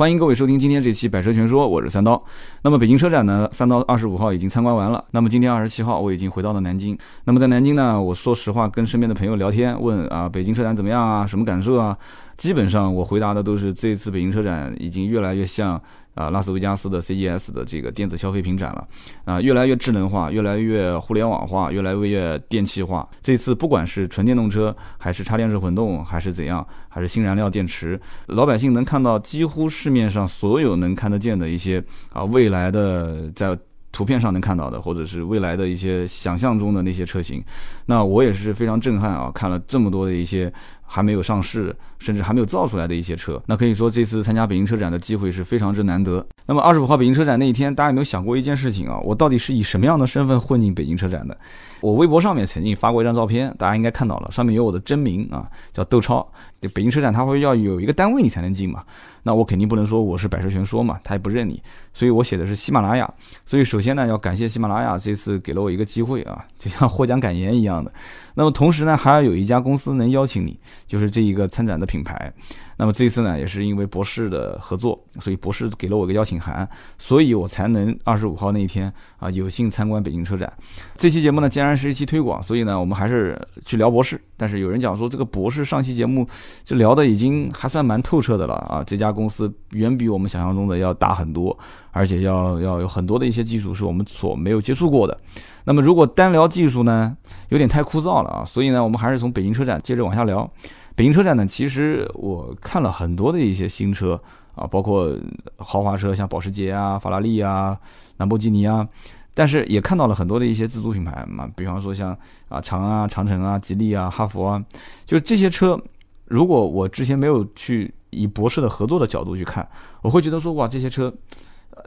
欢迎各位收听今天这期《百车全说》，我是三刀。那么北京车展呢，三刀二十五号已经参观完了。那么今天二十七号，我已经回到了南京。那么在南京呢，我说实话，跟身边的朋友聊天，问啊，北京车展怎么样啊？什么感受啊？基本上我回答的都是，这次北京车展已经越来越像。啊，拉斯维加斯的 CES 的这个电子消费品展了，啊，越来越智能化，越来越互联网化，越来越电气化。这次不管是纯电动车，还是插电式混动，还是怎样，还是新燃料电池，老百姓能看到几乎市面上所有能看得见的一些啊，未来的在图片上能看到的，或者是未来的一些想象中的那些车型，那我也是非常震撼啊，看了这么多的一些。还没有上市，甚至还没有造出来的一些车，那可以说这次参加北京车展的机会是非常之难得。那么二十五号北京车展那一天，大家有没有想过一件事情啊？我到底是以什么样的身份混进北京车展的？我微博上面曾经发过一张照片，大家应该看到了，上面有我的真名啊，叫窦超。北京车展他会要有一个单位你才能进嘛，那我肯定不能说我是百车全说嘛，他也不认你，所以我写的是喜马拉雅。所以首先呢，要感谢喜马拉雅这次给了我一个机会啊，就像获奖感言一样的。那么同时呢，还要有一家公司能邀请你。就是这一个参展的品牌，那么这次呢，也是因为博士的合作，所以博士给了我个邀请函，所以我才能二十五号那一天啊，有幸参观北京车展。这期节目呢，既然是一期推广，所以呢，我们还是去聊博士。但是有人讲说，这个博士上期节目就聊的已经还算蛮透彻的了啊，这家公司远比我们想象中的要大很多，而且要要有很多的一些技术是我们所没有接触过的。那么如果单聊技术呢，有点太枯燥了啊，所以呢，我们还是从北京车展接着往下聊。北京车展呢，其实我看了很多的一些新车啊，包括豪华车，像保时捷啊、法拉利啊、兰博基尼啊，但是也看到了很多的一些自主品牌嘛，比方说像啊长安啊、长城啊、吉利啊、哈弗啊，就这些车，如果我之前没有去以博士的合作的角度去看，我会觉得说哇，这些车。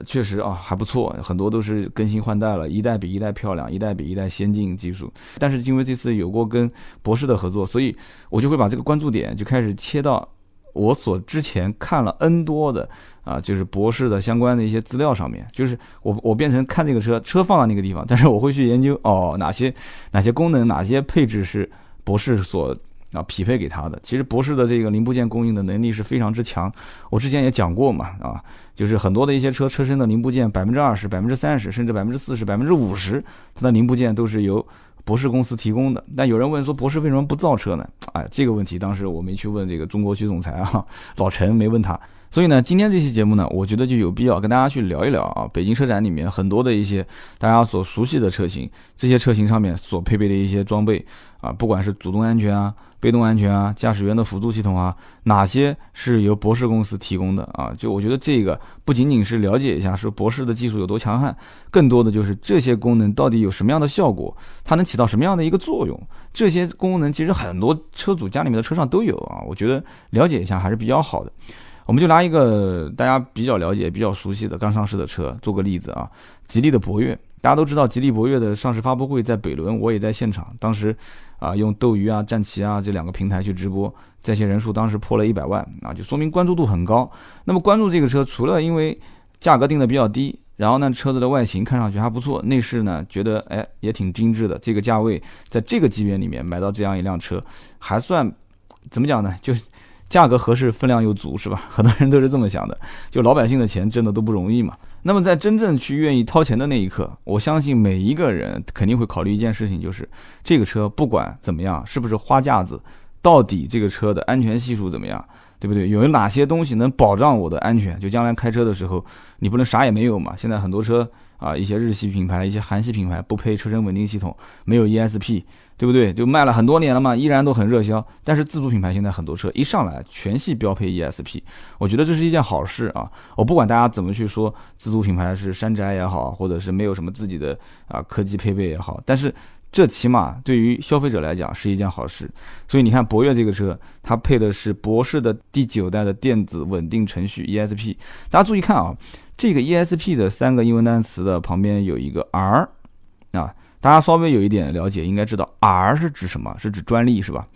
确实啊，还不错，很多都是更新换代了，一代比一代漂亮，一代比一代先进技术。但是因为这次有过跟博士的合作，所以我就会把这个关注点就开始切到我所之前看了 N 多的啊，就是博士的相关的一些资料上面。就是我我变成看这个车，车放在那个地方，但是我会去研究哦，哪些哪些功能，哪些配置是博士所。啊，匹配给他的，其实博士的这个零部件供应的能力是非常之强。我之前也讲过嘛，啊，就是很多的一些车车身的零部件，百分之二十、百分之三十，甚至百分之四十、百分之五十，它的零部件都是由博士公司提供的。但有人问说，博士为什么不造车呢？哎，这个问题当时我没去问这个中国区总裁啊，老陈没问他。所以呢，今天这期节目呢，我觉得就有必要跟大家去聊一聊啊，北京车展里面很多的一些大家所熟悉的车型，这些车型上面所配备的一些装备啊，不管是主动安全啊。被动安全啊，驾驶员的辅助系统啊，哪些是由博士公司提供的啊？就我觉得这个不仅仅是了解一下说博士的技术有多强悍，更多的就是这些功能到底有什么样的效果，它能起到什么样的一个作用？这些功能其实很多车主家里面的车上都有啊，我觉得了解一下还是比较好的。我们就拿一个大家比较了解、比较熟悉的刚上市的车做个例子啊，吉利的博越。大家都知道，吉利博越的上市发布会在北仑，我也在现场。当时，啊，用斗鱼啊、战旗啊这两个平台去直播，在线人数当时破了一百万啊，就说明关注度很高。那么关注这个车，除了因为价格定的比较低，然后呢，车子的外形看上去还不错，内饰呢觉得哎也挺精致的。这个价位，在这个级别里面买到这样一辆车，还算怎么讲呢？就价格合适，分量又足，是吧？很多人都是这么想的。就老百姓的钱挣的都不容易嘛。那么在真正去愿意掏钱的那一刻，我相信每一个人肯定会考虑一件事情，就是这个车不管怎么样，是不是花架子，到底这个车的安全系数怎么样，对不对？有哪些东西能保障我的安全？就将来开车的时候，你不能啥也没有嘛。现在很多车。啊，一些日系品牌、一些韩系品牌不配车身稳定系统，没有 ESP，对不对？就卖了很多年了嘛，依然都很热销。但是自主品牌现在很多车一上来全系标配 ESP，我觉得这是一件好事啊。我不管大家怎么去说自主品牌是山寨也好，或者是没有什么自己的啊科技配备也好，但是这起码对于消费者来讲是一件好事。所以你看博越这个车，它配的是博世的第九代的电子稳定程序 ESP，大家注意看啊。这个 ESP 的三个英文单词的旁边有一个 R，啊，大家稍微有一点了解，应该知道 R 是指什么？是指专利是吧？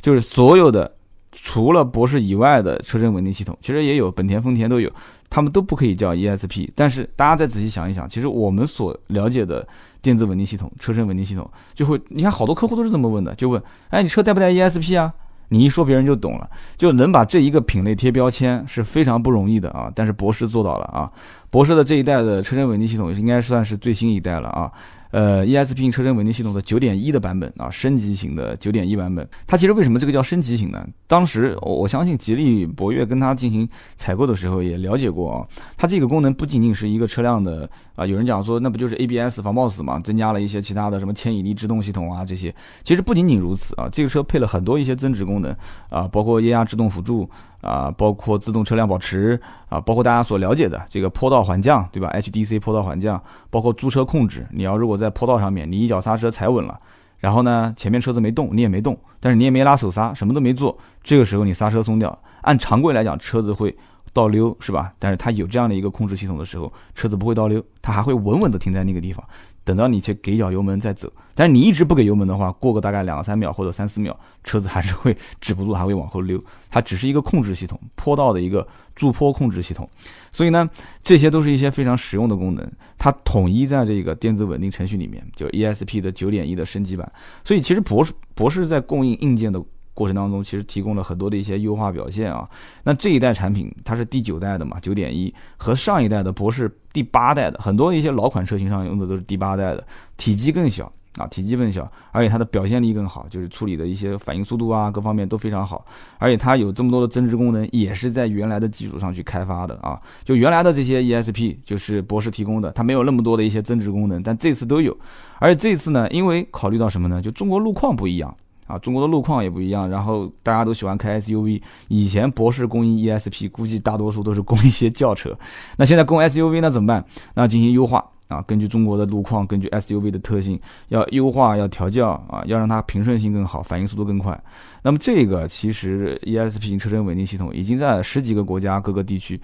就是所有的除了博士以外的车身稳定系统，其实也有本田、丰田都有，他们都不可以叫 ESP。但是大家再仔细想一想，其实我们所了解的电子稳定系统、车身稳定系统，就会你看好多客户都是这么问的，就问，哎，你车带不带 ESP 啊？你一说别人就懂了，就能把这一个品类贴标签是非常不容易的啊。但是博士做到了啊，博士的这一代的车身稳定系统应该算是最新一代了啊。呃，ESP 车身稳定系统的九点一的版本啊，升级型的九点一版本，它其实为什么这个叫升级型呢？当时我相信吉利博越跟它进行采购的时候也了解过啊，它这个功能不仅仅是一个车辆的啊，有人讲说那不就是 ABS 防抱死嘛，增加了一些其他的什么牵引力制动系统啊这些，其实不仅仅如此啊，这个车配了很多一些增值功能啊，包括液压制动辅助。啊，包括自动车辆保持啊，包括大家所了解的这个坡道缓降，对吧？HDC 坡道缓降，包括驻车控制。你要如果在坡道上面，你一脚刹车踩稳了，然后呢，前面车子没动，你也没动，但是你也没拉手刹，什么都没做，这个时候你刹车松掉，按常规来讲，车子会倒溜，是吧？但是它有这样的一个控制系统的时候，车子不会倒溜，它还会稳稳的停在那个地方。等到你去给脚油门再走，但是你一直不给油门的话，过个大概两三秒或者三四秒，车子还是会止不住，还会往后溜。它只是一个控制系统，坡道的一个驻坡控制系统。所以呢，这些都是一些非常实用的功能，它统一在这个电子稳定程序里面，就 ESP 的九点一的升级版。所以其实博士博士在供应硬件的。过程当中，其实提供了很多的一些优化表现啊。那这一代产品它是第九代的嘛，九点一和上一代的博士第八代的很多一些老款车型上用的都是第八代的，体积更小啊，体积更小，而且它的表现力更好，就是处理的一些反应速度啊，各方面都非常好。而且它有这么多的增值功能，也是在原来的基础上去开发的啊。就原来的这些 ESP 就是博士提供的，它没有那么多的一些增值功能，但这次都有。而且这次呢，因为考虑到什么呢？就中国路况不一样。啊，中国的路况也不一样，然后大家都喜欢开 SUV。以前博士供应 ESP，估计大多数都是供一些轿车。那现在供 SUV，那怎么办？那进行优化啊，根据中国的路况，根据 SUV 的特性，要优化，要调教啊，要让它平顺性更好，反应速度更快。那么这个其实 ESP 车身稳定系统已经在十几个国家各个地区。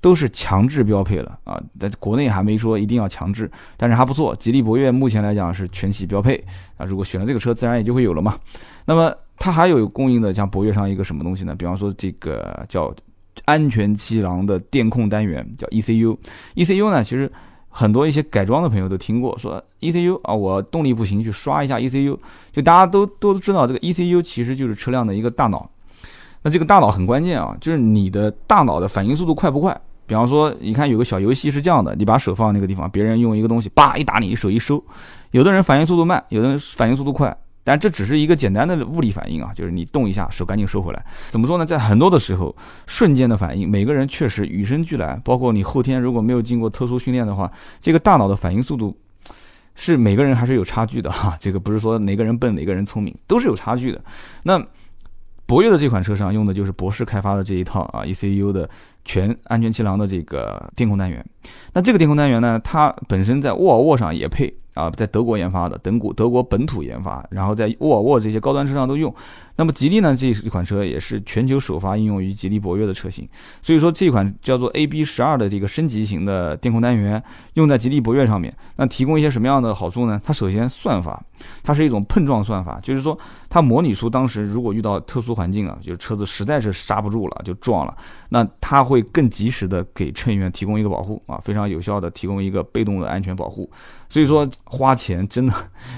都是强制标配了啊，在国内还没说一定要强制，但是还不错。吉利博越目前来讲是全系标配啊，如果选了这个车，自然也就会有了嘛。那么它还有供应的，像博越上一个什么东西呢？比方说这个叫安全气囊的电控单元，叫 ECU。ECU 呢，其实很多一些改装的朋友都听过，说 ECU 啊，我动力不行去刷一下 ECU，就大家都都知道这个 ECU 其实就是车辆的一个大脑。那这个大脑很关键啊，就是你的大脑的反应速度快不快？比方说，你看有个小游戏是这样的，你把手放在那个地方，别人用一个东西，叭一打你，手一收。有的人反应速度慢，有的人反应速度快，但这只是一个简单的物理反应啊，就是你动一下，手赶紧收回来。怎么说呢？在很多的时候，瞬间的反应，每个人确实与生俱来。包括你后天如果没有经过特殊训练的话，这个大脑的反应速度是每个人还是有差距的哈。这个不是说哪个人笨哪个人聪明，都是有差距的。那。博越的这款车上用的就是博世开发的这一套啊，ECU 的全安全气囊的这个电控单元。那这个电控单元呢，它本身在沃尔沃上也配。啊，在德国研发的，等国德国本土研发，然后在沃尔沃这些高端车上都用。那么吉利呢，这一款车也是全球首发应用于吉利博越的车型。所以说这款叫做 AB 十二的这个升级型的电控单元用在吉利博越上面，那提供一些什么样的好处呢？它首先算法，它是一种碰撞算法，就是说它模拟出当时如果遇到特殊环境啊，就是车子实在是刹不住了就撞了，那它会更及时的给乘员提供一个保护啊，非常有效的提供一个被动的安全保护。所以说花钱真的，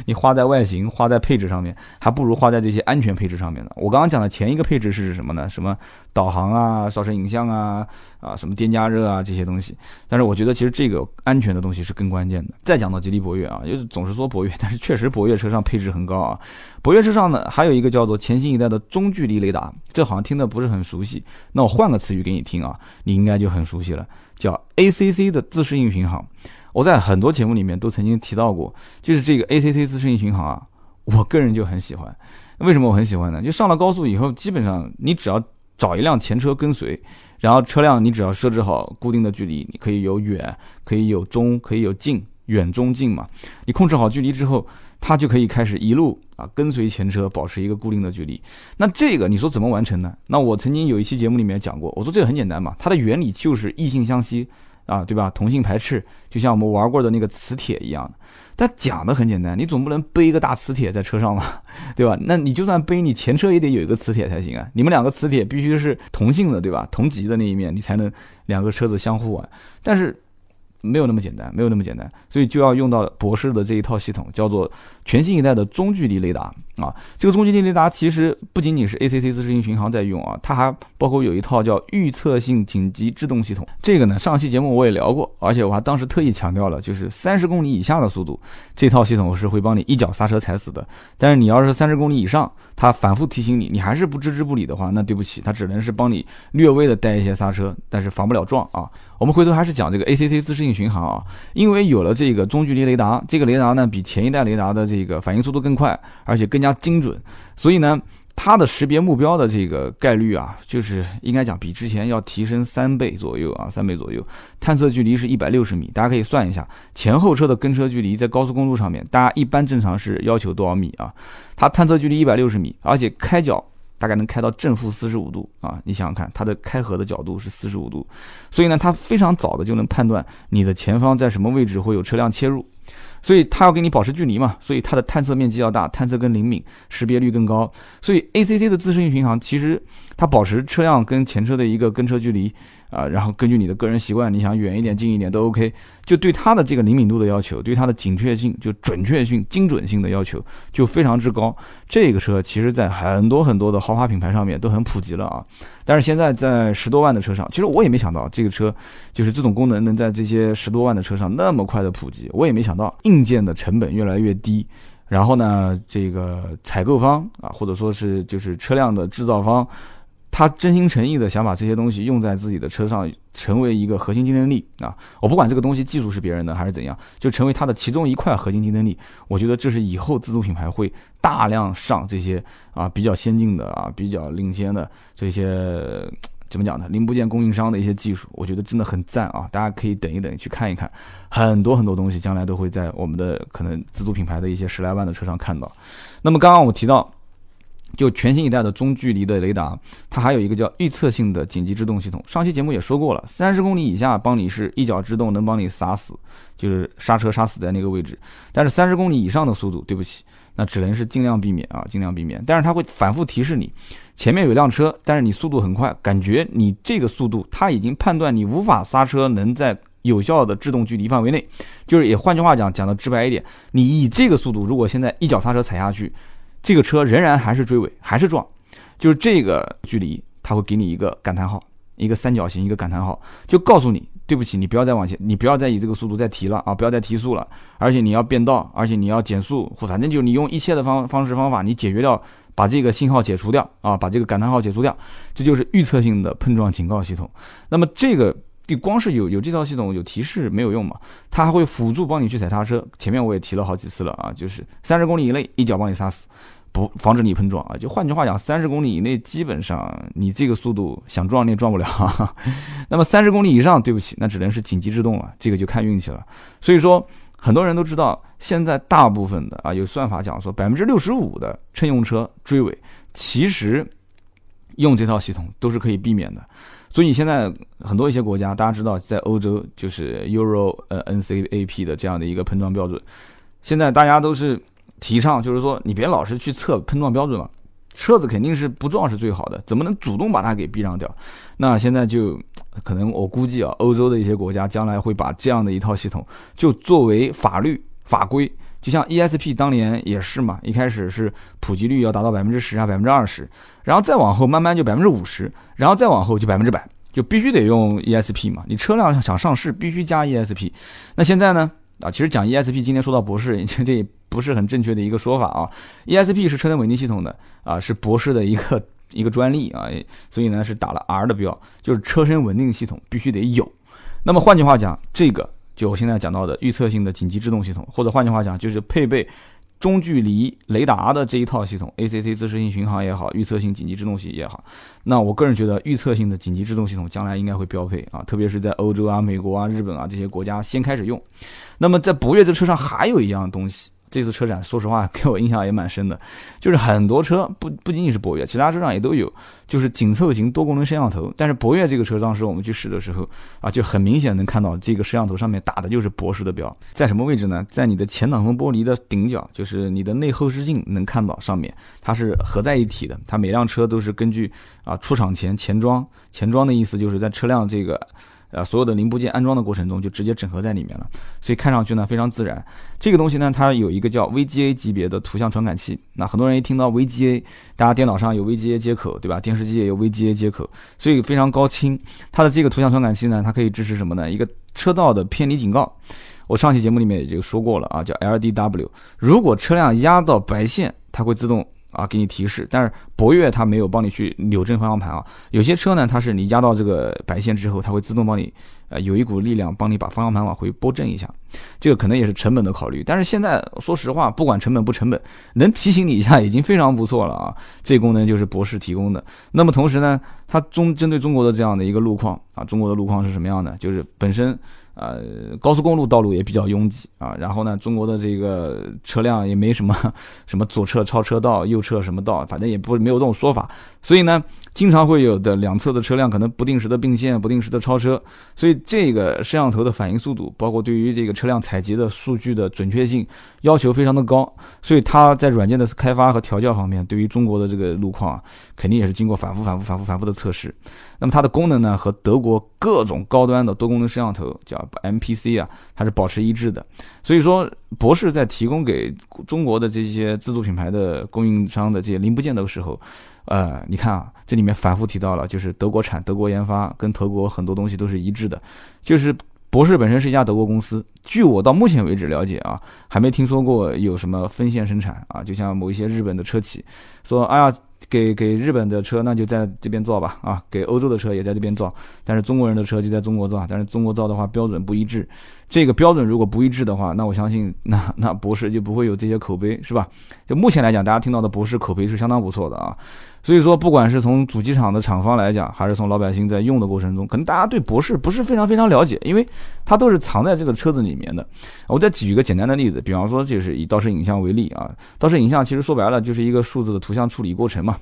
你花在外形、花在配置上面，还不如花在这些安全配置上面呢。我刚刚讲的前一个配置是什么呢？什么导航啊、扫车影像啊、啊什么电加热啊这些东西。但是我觉得其实这个安全的东西是更关键的。再讲到吉利博越啊，就是总是说博越，但是确实博越车上配置很高啊。博越车上呢还有一个叫做全新一代的中距离雷达，这好像听的不是很熟悉。那我换个词语给你听啊，你应该就很熟悉了，叫 ACC 的自适应巡航。我在很多节目里面都曾经提到过，就是这个 ACC 自适应巡航啊，我个人就很喜欢。为什么我很喜欢呢？就上了高速以后，基本上你只要找一辆前车跟随，然后车辆你只要设置好固定的距离，你可以有远，可以有中，可以有近，远中近嘛。你控制好距离之后，它就可以开始一路啊跟随前车，保持一个固定的距离。那这个你说怎么完成呢？那我曾经有一期节目里面讲过，我说这个很简单嘛，它的原理就是异性相吸。啊，对吧？同性排斥，就像我们玩过的那个磁铁一样的。它讲的很简单，你总不能背一个大磁铁在车上吧，对吧？那你就算背，你前车也得有一个磁铁才行啊。你们两个磁铁必须是同性的，对吧？同级的那一面，你才能两个车子相互啊。但是没有那么简单，没有那么简单，所以就要用到博士的这一套系统，叫做全新一代的中距离雷达啊。这个中距离雷达其实不仅仅是 ACC 自适应巡航在用啊，它还包括有一套叫预测性紧急制动系统。这个呢，上期节目我也聊过，而且我还当时特意强调了，就是三十公里以下的速度，这套系统是会帮你一脚刹车踩死的。但是你要是三十公里以上，它反复提醒你，你还是不置之不理的话，那对不起，它只能是帮你略微的带一些刹车，但是防不了撞啊。我们回头还是讲这个 ACC 自适应巡航啊，因为有了这个中距离雷达，这个雷达呢比前一代雷达的这个反应速度更快，而且更加精准，所以呢，它的识别目标的这个概率啊，就是应该讲比之前要提升三倍左右啊，三倍左右。探测距离是一百六十米，大家可以算一下，前后车的跟车距离在高速公路上面，大家一般正常是要求多少米啊？它探测距离一百六十米，而且开角。大概能开到正负四十五度啊！你想想看，它的开合的角度是四十五度，所以呢，它非常早的就能判断你的前方在什么位置会有车辆切入。所以它要给你保持距离嘛，所以它的探测面积要大，探测更灵敏，识别率更高。所以 ACC 的自适应巡航其实它保持车辆跟前车的一个跟车距离啊，然后根据你的个人习惯，你想远一点、近一点都 OK。就对它的这个灵敏度的要求，对它的准确性、就准确性、精准性的要求就非常之高。这个车其实在很多很多的豪华品牌上面都很普及了啊。但是现在在十多万的车上，其实我也没想到这个车就是这种功能能在这些十多万的车上那么快的普及。我也没想到硬件的成本越来越低，然后呢，这个采购方啊，或者说是就是车辆的制造方。他真心诚意的想把这些东西用在自己的车上，成为一个核心竞争力啊！我不管这个东西技术是别人的还是怎样，就成为它的其中一块核心竞争力。我觉得这是以后自主品牌会大量上这些啊比较先进的啊比较领先的这些怎么讲呢？零部件供应商的一些技术，我觉得真的很赞啊！大家可以等一等，去看一看，很多很多东西将来都会在我们的可能自主品牌的一些十来万的车上看到。那么刚刚我提到。就全新一代的中距离的雷达，它还有一个叫预测性的紧急制动系统。上期节目也说过了，三十公里以下帮你是一脚制动，能帮你刹死，就是刹车刹死在那个位置。但是三十公里以上的速度，对不起，那只能是尽量避免啊，尽量避免。但是它会反复提示你，前面有辆车，但是你速度很快，感觉你这个速度，它已经判断你无法刹车，能在有效的制动距离范围内。就是也换句话讲，讲的直白一点，你以这个速度，如果现在一脚刹车踩下去。这个车仍然还是追尾，还是撞，就是这个距离，它会给你一个感叹号，一个三角形，一个感叹号，就告诉你，对不起，你不要再往前，你不要再以这个速度再提了啊，不要再提速了，而且你要变道，而且你要减速，反正就你用一切的方方式方法，你解决掉，把这个信号解除掉啊，把这个感叹号解除掉，这就是预测性的碰撞警告系统。那么这个。你光是有有这套系统有提示没有用嘛？它还会辅助帮你去踩刹车。前面我也提了好几次了啊，就是三十公里以内一脚帮你刹死，不防止你碰撞啊。就换句话讲，三十公里以内基本上你这个速度想撞你也撞不了。那么三十公里以上，对不起，那只能是紧急制动了，这个就看运气了。所以说，很多人都知道，现在大部分的啊有算法讲说，百分之六十五的乘用车追尾，其实用这套系统都是可以避免的。所以现在很多一些国家，大家知道，在欧洲就是 Euro 呃 NCAP 的这样的一个碰撞标准，现在大家都是提倡，就是说你别老是去测碰撞标准了，车子肯定是不撞是最好的，怎么能主动把它给避让掉？那现在就可能我估计啊，欧洲的一些国家将来会把这样的一套系统就作为法律法规，就像 ESP 当年也是嘛，一开始是普及率要达到百分之十啊，百分之二十。然后再往后慢慢就百分之五十，然后再往后就百分之百，就必须得用 ESP 嘛。你车辆想上市必须加 ESP。那现在呢？啊，其实讲 ESP，今天说到博士，这也不是很正确的一个说法啊。ESP 是车身稳定系统的啊，是博士的一个一个专利啊，所以呢是打了 R 的标，就是车身稳定系统必须得有。那么换句话讲，这个就我现在讲到的预测性的紧急制动系统，或者换句话讲就是配备。中距离雷达的这一套系统，ACC 自适应巡航也好，预测性紧急制动系也好，那我个人觉得预测性的紧急制动系统将来应该会标配啊，特别是在欧洲啊、美国啊、日本啊这些国家先开始用。那么在博越这车上还有一样东西。这次车展，说实话 给我印象也蛮深的，就是很多车不不仅仅是博越，其他车上也都有，就是紧凑型多功能摄像头。但是博越这个车当时我们去试的时候啊，就很明显能看到这个摄像头上面打的就是博士的标，在什么位置呢？在你的前挡风玻璃的顶角，就是你的内后视镜能看到上面，它是合在一体的。它每辆车都是根据啊出厂前前装，前装的意思就是在车辆这个。呃，所有的零部件安装的过程中就直接整合在里面了，所以看上去呢非常自然。这个东西呢，它有一个叫 VGA 级别的图像传感器。那很多人一听到 VGA，大家电脑上有 VGA 接口，对吧？电视机也有 VGA 接口，所以非常高清。它的这个图像传感器呢，它可以支持什么呢？一个车道的偏离警告。我上期节目里面也就说过了啊，叫 LDW。如果车辆压到白线，它会自动。啊，给你提示，但是博越它没有帮你去扭正方向盘啊。有些车呢，它是你压到这个白线之后，它会自动帮你，呃，有一股力量帮你把方向盘往回拨正一下。这个可能也是成本的考虑，但是现在说实话，不管成本不成本，能提醒你一下已经非常不错了啊。这功能就是博士提供的。那么同时呢，它中针对中国的这样的一个路况啊，中国的路况是什么样的？就是本身。呃，高速公路道路也比较拥挤啊，然后呢，中国的这个车辆也没什么 什么左侧超车道、右侧什么道，反正也不没有这种说法，所以呢，经常会有的两侧的车辆可能不定时的并线、不定时的超车，所以这个摄像头的反应速度，包括对于这个车辆采集的数据的准确性要求非常的高，所以它在软件的开发和调教方面，对于中国的这个路况啊，肯定也是经过反复、反复、反复、反复的测试。那么它的功能呢，和德国各种高端的多功能摄像头叫 MPC 啊，它是保持一致的。所以说，博士在提供给中国的这些自主品牌的供应商的这些零部件的时候，呃，你看啊，这里面反复提到了，就是德国产、德国研发，跟德国很多东西都是一致的。就是博士本身是一家德国公司，据我到目前为止了解啊，还没听说过有什么分线生产啊。就像某一些日本的车企说，哎呀。给给日本的车，那就在这边造吧，啊，给欧洲的车也在这边造，但是中国人的车就在中国造，但是中国造的话标准不一致，这个标准如果不一致的话，那我相信那那博士就不会有这些口碑，是吧？就目前来讲，大家听到的博士口碑是相当不错的啊。所以说，不管是从主机厂的厂方来讲，还是从老百姓在用的过程中，可能大家对博士不是非常非常了解，因为它都是藏在这个车子里面的。我再举一个简单的例子，比方说就是以倒车影像为例啊，倒车影像其实说白了就是一个数字的图像处理过程嘛，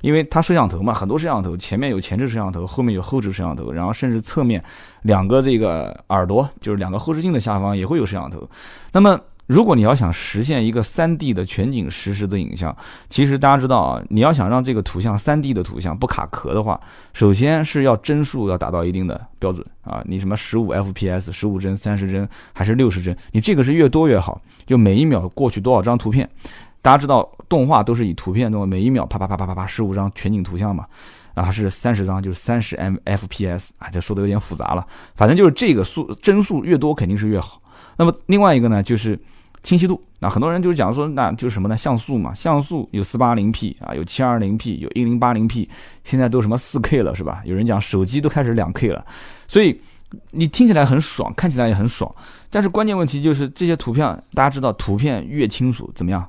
因为它摄像头嘛，很多摄像头前面有前置摄像头，后面有后置摄像头，然后甚至侧面两个这个耳朵，就是两个后视镜的下方也会有摄像头，那么。如果你要想实现一个三 D 的全景实时的影像，其实大家知道啊，你要想让这个图像三 D 的图像不卡壳的话，首先是要帧数要达到一定的标准啊。你什么十五 FPS、十五帧、三十帧还是六十帧，你这个是越多越好。就每一秒过去多少张图片，大家知道动画都是以图片，那么每一秒啪啪啪啪啪啪十五张全景图像嘛，啊是三十张就是三十 M FPS 啊，这说的有点复杂了，反正就是这个数帧数越多肯定是越好。那么另外一个呢就是。清晰度，那很多人就是讲说，那就是什么呢？像素嘛，像素有四八零 P 啊，有七二零 P，有一零八零 P，现在都什么四 K 了，是吧？有人讲手机都开始两 K 了，所以你听起来很爽，看起来也很爽，但是关键问题就是这些图片，大家知道，图片越清楚怎么样？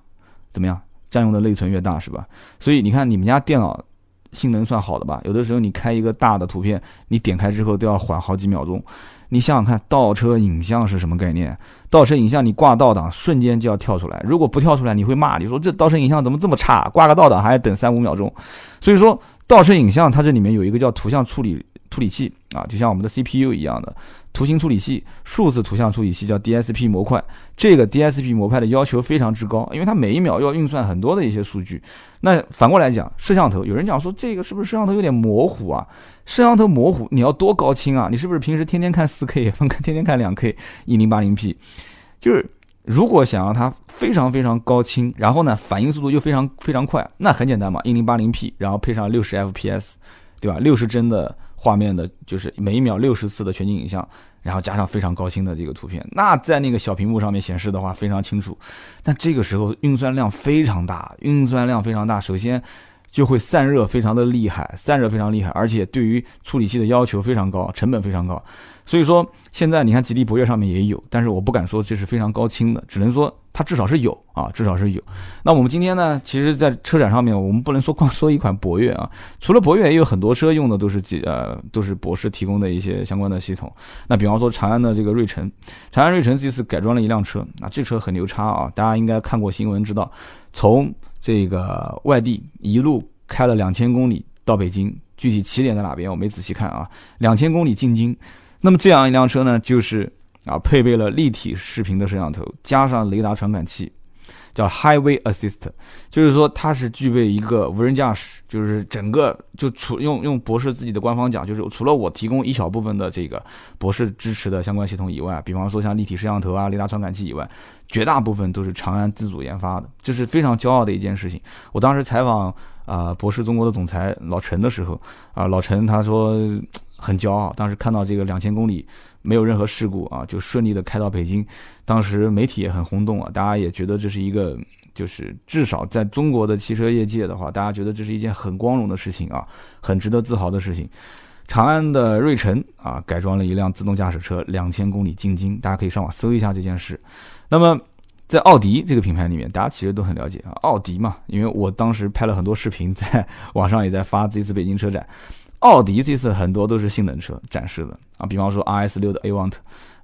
怎么样？占用的内存越大，是吧？所以你看你们家电脑性能算好的吧？有的时候你开一个大的图片，你点开之后都要缓好几秒钟。你想想看，倒车影像是什么概念？倒车影像你挂倒档，瞬间就要跳出来。如果不跳出来，你会骂，你说这倒车影像怎么这么差？挂个倒档还要等三五秒钟。所以说，倒车影像它这里面有一个叫图像处理处理器啊，就像我们的 CPU 一样的。图形处理器、数字图像处理器叫 DSP 模块，这个 DSP 模块的要求非常之高，因为它每一秒要运算很多的一些数据。那反过来讲，摄像头，有人讲说这个是不是摄像头有点模糊啊？摄像头模糊，你要多高清啊？你是不是平时天天看 4K，分开天天看 2K，一零八零 P？就是如果想要它非常非常高清，然后呢反应速度又非常非常快，那很简单嘛，一零八零 P，然后配上六十 FPS，对吧？六十帧的。画面的就是每一秒六十次的全景影像，然后加上非常高清的这个图片，那在那个小屏幕上面显示的话非常清楚。但这个时候运算量非常大，运算量非常大，首先就会散热非常的厉害，散热非常厉害，而且对于处理器的要求非常高，成本非常高。所以说现在你看吉利博越上面也有，但是我不敢说这是非常高清的，只能说。它至少是有啊，至少是有。那我们今天呢，其实，在车展上面，我们不能说光说一款博越啊，除了博越，也有很多车用的都是几呃，都是博士提供的一些相关的系统。那比方说长安的这个睿城，长安睿城这次改装了一辆车，那这车很牛叉啊，大家应该看过新闻知道，从这个外地一路开了两千公里到北京，具体起点在哪边我没仔细看啊，两千公里进京。那么这样一辆车呢，就是。啊，配备了立体视频的摄像头，加上雷达传感器，叫 Highway Assist，就是说它是具备一个无人驾驶，就是整个就除用用博士自己的官方讲，就是除了我提供一小部分的这个博士支持的相关系统以外，比方说像立体摄像头啊、雷达传感器以外，绝大部分都是长安自主研发的，这是非常骄傲的一件事情。我当时采访啊博士中国的总裁老陈的时候，啊老陈他说很骄傲，当时看到这个两千公里。没有任何事故啊，就顺利的开到北京。当时媒体也很轰动啊，大家也觉得这是一个，就是至少在中国的汽车业界的话，大家觉得这是一件很光荣的事情啊，很值得自豪的事情。长安的瑞辰啊，改装了一辆自动驾驶车，两千公里进京，大家可以上网搜一下这件事。那么在奥迪这个品牌里面，大家其实都很了解啊，奥迪嘛，因为我当时拍了很多视频，在网上也在发这次北京车展。奥迪这次很多都是性能车展示的啊，比方说 RS 六的 Avant，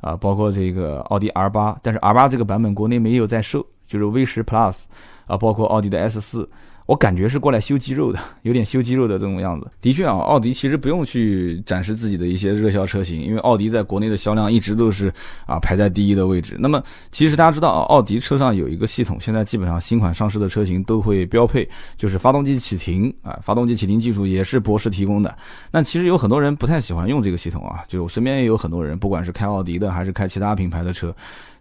啊，包括这个奥迪 R 八，但是 R 八这个版本国内没有在售，就是 V 十 Plus，啊，包括奥迪的 S 四。我感觉是过来修肌肉的，有点修肌肉的这种样子。的确啊，奥迪其实不用去展示自己的一些热销车型，因为奥迪在国内的销量一直都是啊排在第一的位置。那么其实大家知道啊，奥迪车上有一个系统，现在基本上新款上市的车型都会标配，就是发动机启停啊，发动机启停技术也是博士提供的。那其实有很多人不太喜欢用这个系统啊，就我身边也有很多人，不管是开奥迪的还是开其他品牌的车。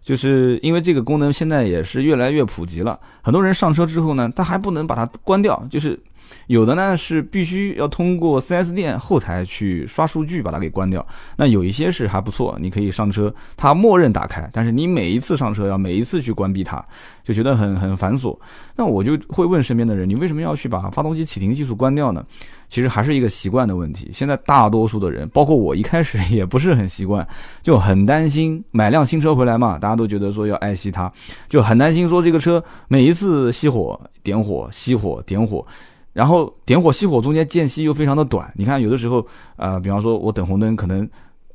就是因为这个功能现在也是越来越普及了，很多人上车之后呢，他还不能把它关掉，就是有的呢是必须要通过 4S 店后台去刷数据把它给关掉。那有一些是还不错，你可以上车，它默认打开，但是你每一次上车要每一次去关闭它。就觉得很很繁琐，那我就会问身边的人，你为什么要去把发动机启停技术关掉呢？其实还是一个习惯的问题。现在大多数的人，包括我一开始也不是很习惯，就很担心买辆新车回来嘛，大家都觉得说要爱惜它，就很担心说这个车每一次熄火、点火、熄火、点火，然后点火熄火中间间隙又非常的短。你看有的时候，呃，比方说我等红灯可能。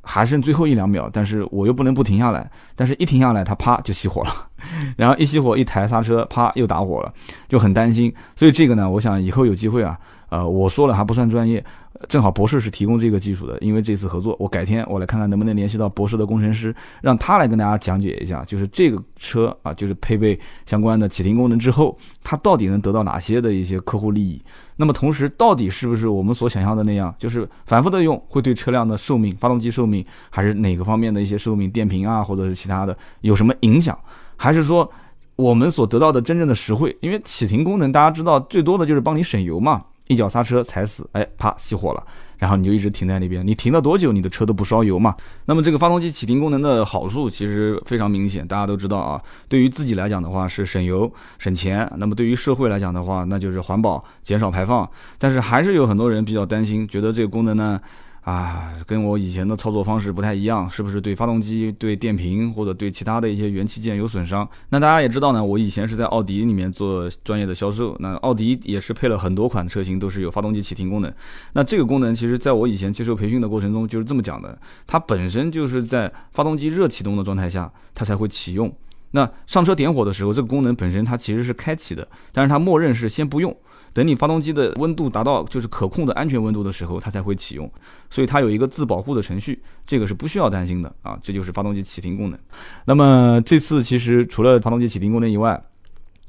还剩最后一两秒，但是我又不能不停下来，但是一停下来，它啪就熄火了，然后一熄火，一抬刹车，啪又打火了，就很担心。所以这个呢，我想以后有机会啊，呃，我说了还不算专业。正好博士是提供这个技术的，因为这次合作，我改天我来看看能不能联系到博士的工程师，让他来跟大家讲解一下，就是这个车啊，就是配备相关的启停功能之后，它到底能得到哪些的一些客户利益？那么同时，到底是不是我们所想象的那样，就是反复的用会对车辆的寿命、发动机寿命，还是哪个方面的一些寿命、电瓶啊，或者是其他的有什么影响？还是说我们所得到的真正的实惠？因为启停功能大家知道最多的就是帮你省油嘛。一脚刹车踩死，哎，啪熄火了，然后你就一直停在那边，你停了多久，你的车都不烧油嘛。那么这个发动机启停功能的好处其实非常明显，大家都知道啊。对于自己来讲的话是省油省钱，那么对于社会来讲的话，那就是环保减少排放。但是还是有很多人比较担心，觉得这个功能呢。啊，跟我以前的操作方式不太一样，是不是对发动机、对电瓶或者对其他的一些元器件有损伤？那大家也知道呢，我以前是在奥迪里面做专业的销售，那奥迪也是配了很多款车型都是有发动机启停功能。那这个功能其实在我以前接受培训的过程中就是这么讲的，它本身就是在发动机热启动的状态下它才会启用。那上车点火的时候，这个功能本身它其实是开启的，但是它默认是先不用。等你发动机的温度达到就是可控的安全温度的时候，它才会启用，所以它有一个自保护的程序，这个是不需要担心的啊，这就是发动机启停功能。那么这次其实除了发动机启停功能以外，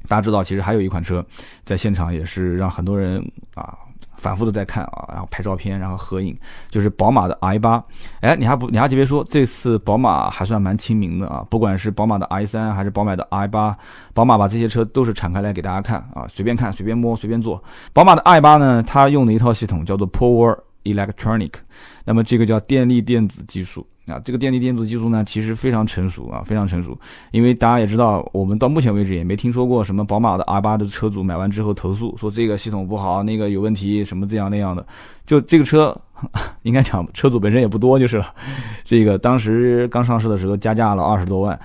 大家知道其实还有一款车在现场也是让很多人啊。反复的在看啊，然后拍照片，然后合影，就是宝马的 i 八。哎，你还不，你还别说，这次宝马还算蛮亲民的啊。不管是宝马的 i 三，还是宝马的 i 八，宝马把这些车都是敞开来给大家看啊，随便看，随便摸，随便坐。宝马的 i 八呢，它用的一套系统叫做 Power Electronic，那么这个叫电力电子技术。啊，这个电力电子技术呢，其实非常成熟啊，非常成熟。因为大家也知道，我们到目前为止也没听说过什么宝马的 R 八的车主买完之后投诉说这个系统不好，那个有问题，什么这样那样的。就这个车，应该讲车主本身也不多就是了。这个当时刚上市的时候加价了二十多万，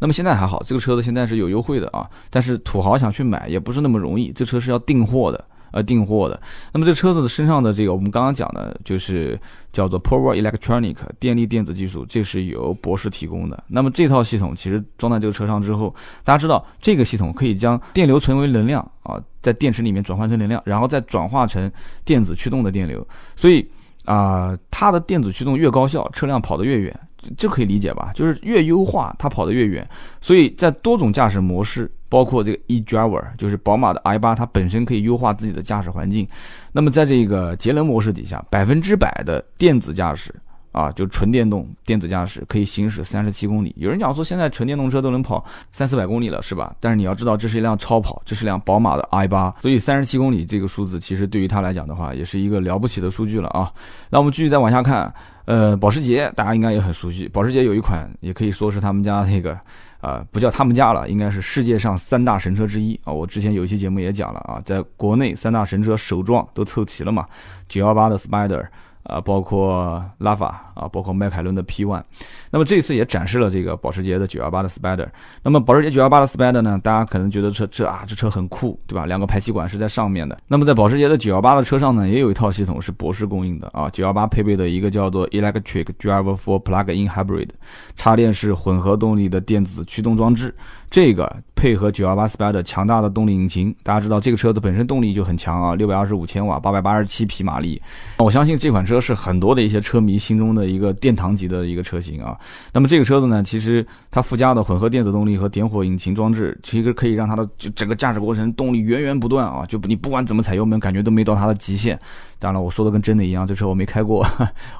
那么现在还好，这个车子现在是有优惠的啊。但是土豪想去买也不是那么容易，这车是要订货的。呃，订货的。那么这车子的身上的这个，我们刚刚讲的，就是叫做 Power Electronic 电力电子技术，这是由博士提供的。那么这套系统其实装在这个车上之后，大家知道这个系统可以将电流存为能量啊，在电池里面转换成能量，然后再转化成电子驱动的电流。所以啊，它的电子驱动越高效，车辆跑得越远。这可以理解吧？就是越优化它跑得越远，所以在多种驾驶模式，包括这个 eDriver，就是宝马的 i 八它本身可以优化自己的驾驶环境。那么在这个节能模式底下，百分之百的电子驾驶。啊，就纯电动电子驾驶可以行驶三十七公里。有人讲说现在纯电动车都能跑三四百公里了，是吧？但是你要知道，这是一辆超跑，这是辆宝马的 i 八，所以三十七公里这个数字其实对于它来讲的话，也是一个了不起的数据了啊。那我们继续再往下看，呃，保时捷大家应该也很熟悉，保时捷有一款也可以说是他们家那个啊，不叫他们家了，应该是世界上三大神车之一啊。我之前有一期节目也讲了啊，在国内三大神车首撞都凑齐了嘛，九幺八的 Spider。啊，包括拉法啊，包括迈凯伦的 P1，那么这次也展示了这个保时捷的918的 Spider。那么保时捷918的 Spider 呢，大家可能觉得这这啊，这车很酷，对吧？两个排气管是在上面的。那么在保时捷的918的车上呢，也有一套系统是博世供应的啊。918配备的一个叫做 Electric Drive for Plug-in Hybrid，插电式混合动力的电子驱动装置。这个配合918 Spider 强大的动力引擎，大家知道这个车子本身动力就很强啊，六百二十五千瓦，八百八十七匹马力。我相信这款车是很多的一些车迷心中的一个殿堂级的一个车型啊。那么这个车子呢，其实它附加的混合电子动力和点火引擎装置，其实可以让它的就整个驾驶过程动力源源不断啊，就你不管怎么踩油门，感觉都没到它的极限。当然，我说的跟真的一样，这车我没开过，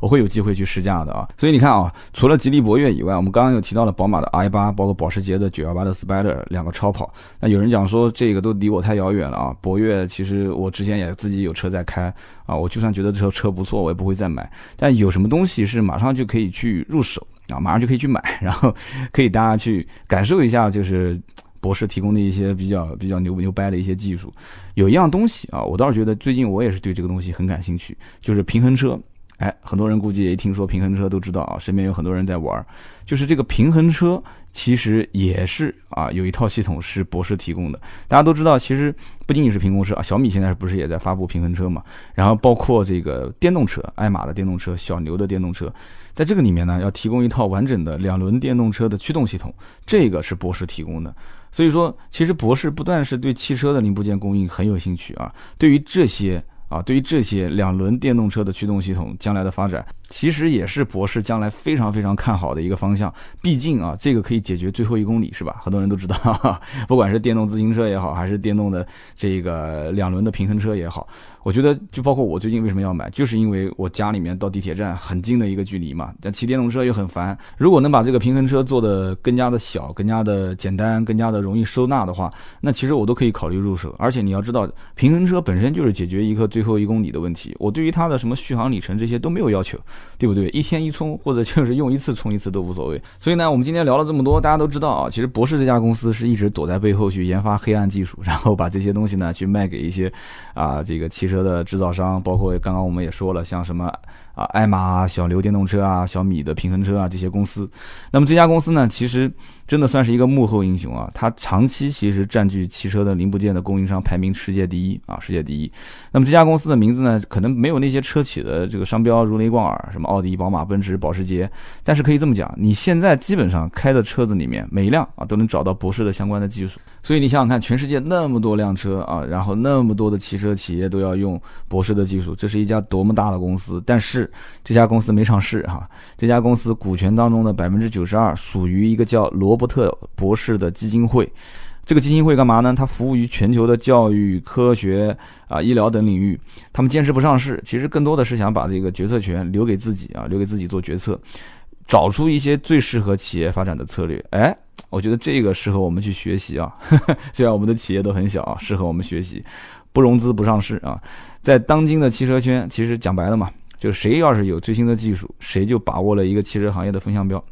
我会有机会去试驾的啊。所以你看啊，除了吉利博越以外，我们刚刚又提到了宝马的 i 八，包括保时捷的918的 Spider 两个超跑。那有人讲说这个都离我太遥远了啊。博越其实我之前也自己有车在开啊，我就算觉得这车不错，我也不会再买。但有什么东西是马上就可以去入手啊，马上就可以去买，然后可以大家去感受一下，就是。博士提供的一些比较比较牛牛掰的一些技术，有一样东西啊，我倒是觉得最近我也是对这个东西很感兴趣，就是平衡车。哎，很多人估计也听说平衡车都知道啊，身边有很多人在玩。就是这个平衡车其实也是啊，有一套系统是博士提供的。大家都知道，其实不仅仅是平衡车啊，小米现在不是也在发布平衡车嘛？然后包括这个电动车，爱玛的电动车，小牛的电动车。在这个里面呢，要提供一套完整的两轮电动车的驱动系统，这个是博士提供的。所以说，其实博士不但是对汽车的零部件供应很有兴趣啊，对于这些啊，对于这些两轮电动车的驱动系统将来的发展。其实也是博士将来非常非常看好的一个方向，毕竟啊，这个可以解决最后一公里，是吧？很多人都知道，不管是电动自行车也好，还是电动的这个两轮的平衡车也好，我觉得就包括我最近为什么要买，就是因为我家里面到地铁站很近的一个距离嘛，但骑电动车又很烦。如果能把这个平衡车做的更加的小、更加的简单、更加的容易收纳的话，那其实我都可以考虑入手。而且你要知道，平衡车本身就是解决一个最后一公里的问题，我对于它的什么续航里程这些都没有要求。对不对？一天一充，或者就是用一次充一次都无所谓。所以呢，我们今天聊了这么多，大家都知道啊，其实博士这家公司是一直躲在背后去研发黑暗技术，然后把这些东西呢去卖给一些啊这个汽车的制造商，包括刚刚我们也说了，像什么。啊，爱玛、小牛电动车啊，小米的平衡车啊，这些公司，那么这家公司呢，其实真的算是一个幕后英雄啊。它长期其实占据汽车的零部件的供应商排名世界第一啊，世界第一。那么这家公司的名字呢，可能没有那些车企的这个商标如雷贯耳，什么奥迪、宝马、奔驰、保时捷。但是可以这么讲，你现在基本上开的车子里面，每一辆啊都能找到博士的相关的技术。所以你想想看，全世界那么多辆车啊，然后那么多的汽车企业都要用博士的技术，这是一家多么大的公司。但是这家公司没上市哈，这家公司股权当中的百分之九十二属于一个叫罗伯特博士的基金会。这个基金会干嘛呢？它服务于全球的教育、科学啊、医疗等领域。他们坚持不上市，其实更多的是想把这个决策权留给自己啊，留给自己做决策，找出一些最适合企业发展的策略。哎，我觉得这个适合我们去学习啊。虽然我们的企业都很小啊，适合我们学习。不融资不上市啊，在当今的汽车圈，其实讲白了嘛。就谁要是有最新的技术，谁就把握了一个汽车行业的风向标。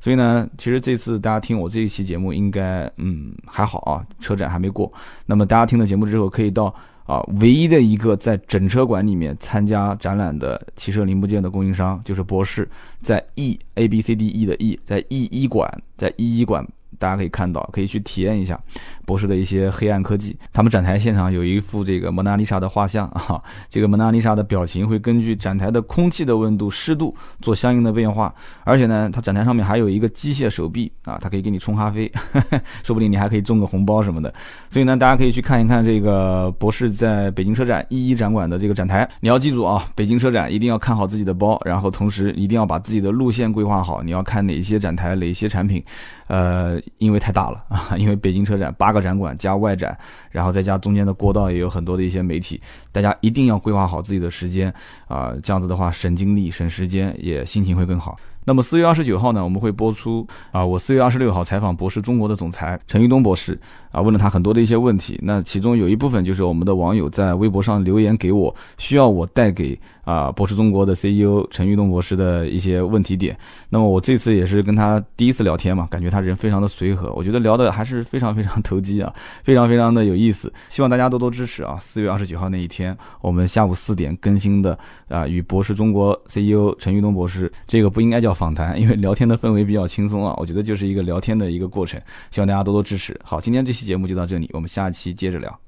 所以呢，其实这次大家听我这一期节目，应该嗯还好啊，车展还没过。那么大家听了节目之后，可以到啊唯一的一个在整车馆里面参加展览的汽车零部件的供应商，就是博世，在 E A B C D E 的 E，在 E 一馆，在 E 一馆大家可以看到，可以去体验一下博士的一些黑暗科技。他们展台现场有一幅这个蒙娜丽莎的画像 啊，这个蒙娜丽莎的表情会根据展台的空气的温度、湿度做相应的变化，而且呢，它展台上面还有一个机械手臂啊，它可以给你冲咖啡，说不定你还可以中个红包什么的。所以呢，大家可以去看一看这个博士在北京车展一一展馆的这个展台。你要记住啊，北京车展一定要看好自己的包，然后同时一定要把自己的路线规划好。你要看哪些展台，哪些产品，呃，因为太大了 啊，因为北京车展八个展馆加外展，然后再加中间的过道也有很多的一些媒体，大家一定要规划好自己的时间啊，这样子的话省精力省时间，也心情会更好。那么四月二十九号呢，我们会播出啊，我四月二十六号采访博士中国的总裁陈玉东博士啊，问了他很多的一些问题。那其中有一部分就是我们的网友在微博上留言给我，需要我带给啊博士中国的 CEO 陈玉东博士的一些问题点。那么我这次也是跟他第一次聊天嘛，感觉他人非常的随和，我觉得聊的还是非常非常投机啊，非常非常的有意思。希望大家多多支持啊！四月二十九号那一天，我们下午四点更新的啊，与博士中国 CEO 陈玉东博士，这个不应该叫。访谈，因为聊天的氛围比较轻松啊，我觉得就是一个聊天的一个过程，希望大家多多支持。好，今天这期节目就到这里，我们下期接着聊。